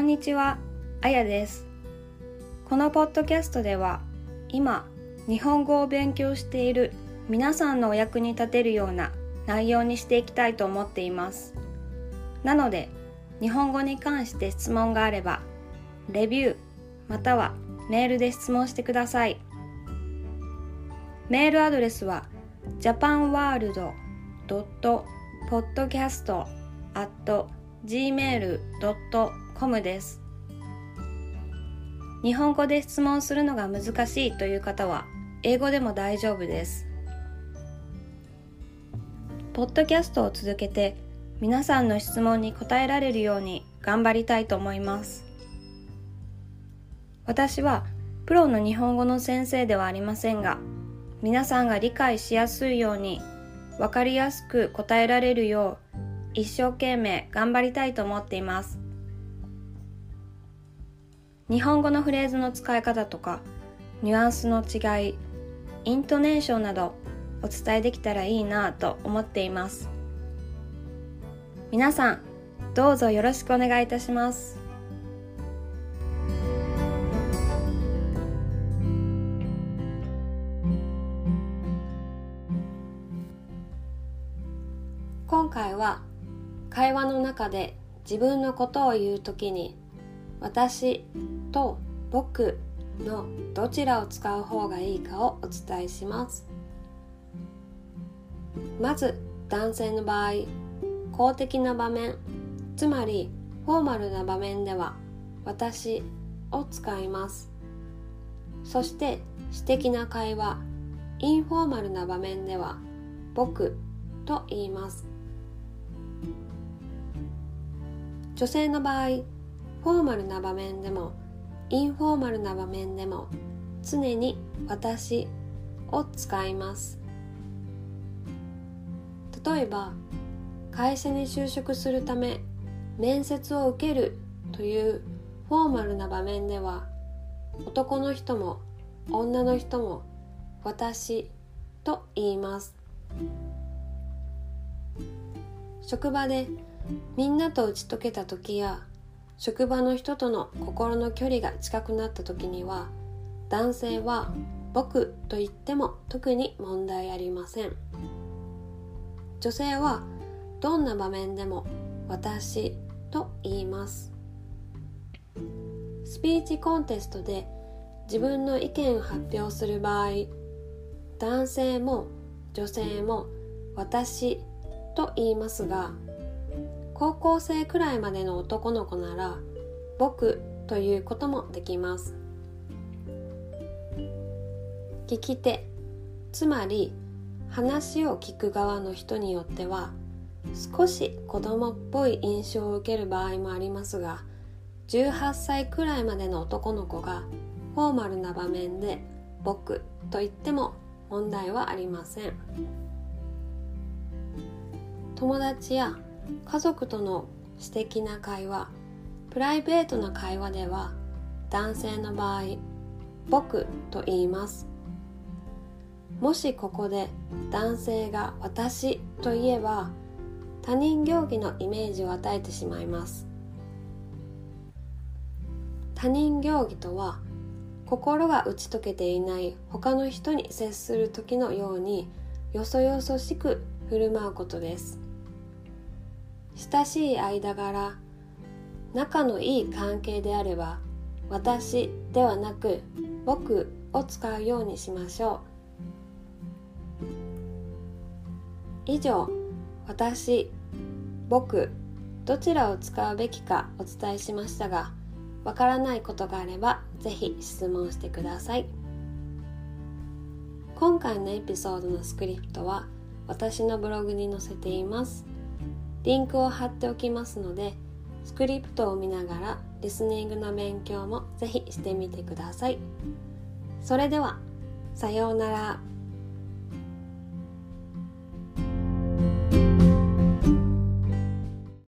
こんにちは、あやです。このポッドキャストでは、今、日本語を勉強している皆さんのお役に立てるような内容にしていきたいと思っています。なので、日本語に関して質問があれば、レビューまたはメールで質問してください。メールアドレスは japanworld.podcast.gmail.com です。日本語で質問するのが難しいという方は、英語でも大丈夫です。ポッドキャストを続けて、皆さんの質問に答えられるように頑張りたいと思います。私はプロの日本語の先生ではありませんが、皆さんが理解しやすいように分かりやすく答えられるよう一生懸命頑張りたいと思っています。日本語のフレーズの使い方とかニュアンスの違い、イントネーションなどお伝えできたらいいなと思っています。皆さん、どうぞよろしくお願いいたします。今回は会話の中で自分のことを言うときに私と僕のどちらを使う方がいいかをお伝えします。まず男性の場合公的な場面つまりフォーマルな場面では私を使います。そして私的な会話インフォーマルな場面では僕と言います。女性の場合フォーマルな場面でもインフォーマルな場面でも常に私を使います。例えば会社に就職するため面接を受けるというフォーマルな場面では男の人も女の人も私と言います。職場でみんなと打ち解けた時や職場の人との心の距離が近くなった時には男性は僕と言っても特に問題ありません。女性はどんな場面でも私と言います。スピーチコンテストで自分の意見を発表する場合男性も女性も私と言いますが高校生くらいまでの男の子なら僕ということもできます。聞き手つまり話を聞く側の人によっては少し子供っぽい印象を受ける場合もありますが18歳くらいまでの男の子がフォーマルな場面で僕と言っても問題はありません。友達や家族との私的な会話プライベートな会話では男性の場合僕と言います。もしここで男性が私と言えば他人行儀のイメージを与えてしまいます。他人行儀とは心が打ち解けていない他の人に接する時のようによそよそしく振る舞うことです。親しい間柄仲のいい関係であれば私ではなく僕を使うようにしましょう。以上私僕どちらを使うべきかお伝えしましたがわからないことがあればぜひ質問してください。今回のエピソードのスクリプトは私のブログに載せています。リンクを貼っておきますのでスクリプトを見ながらリスニングの勉強もぜひしてみてください。それではさようなら。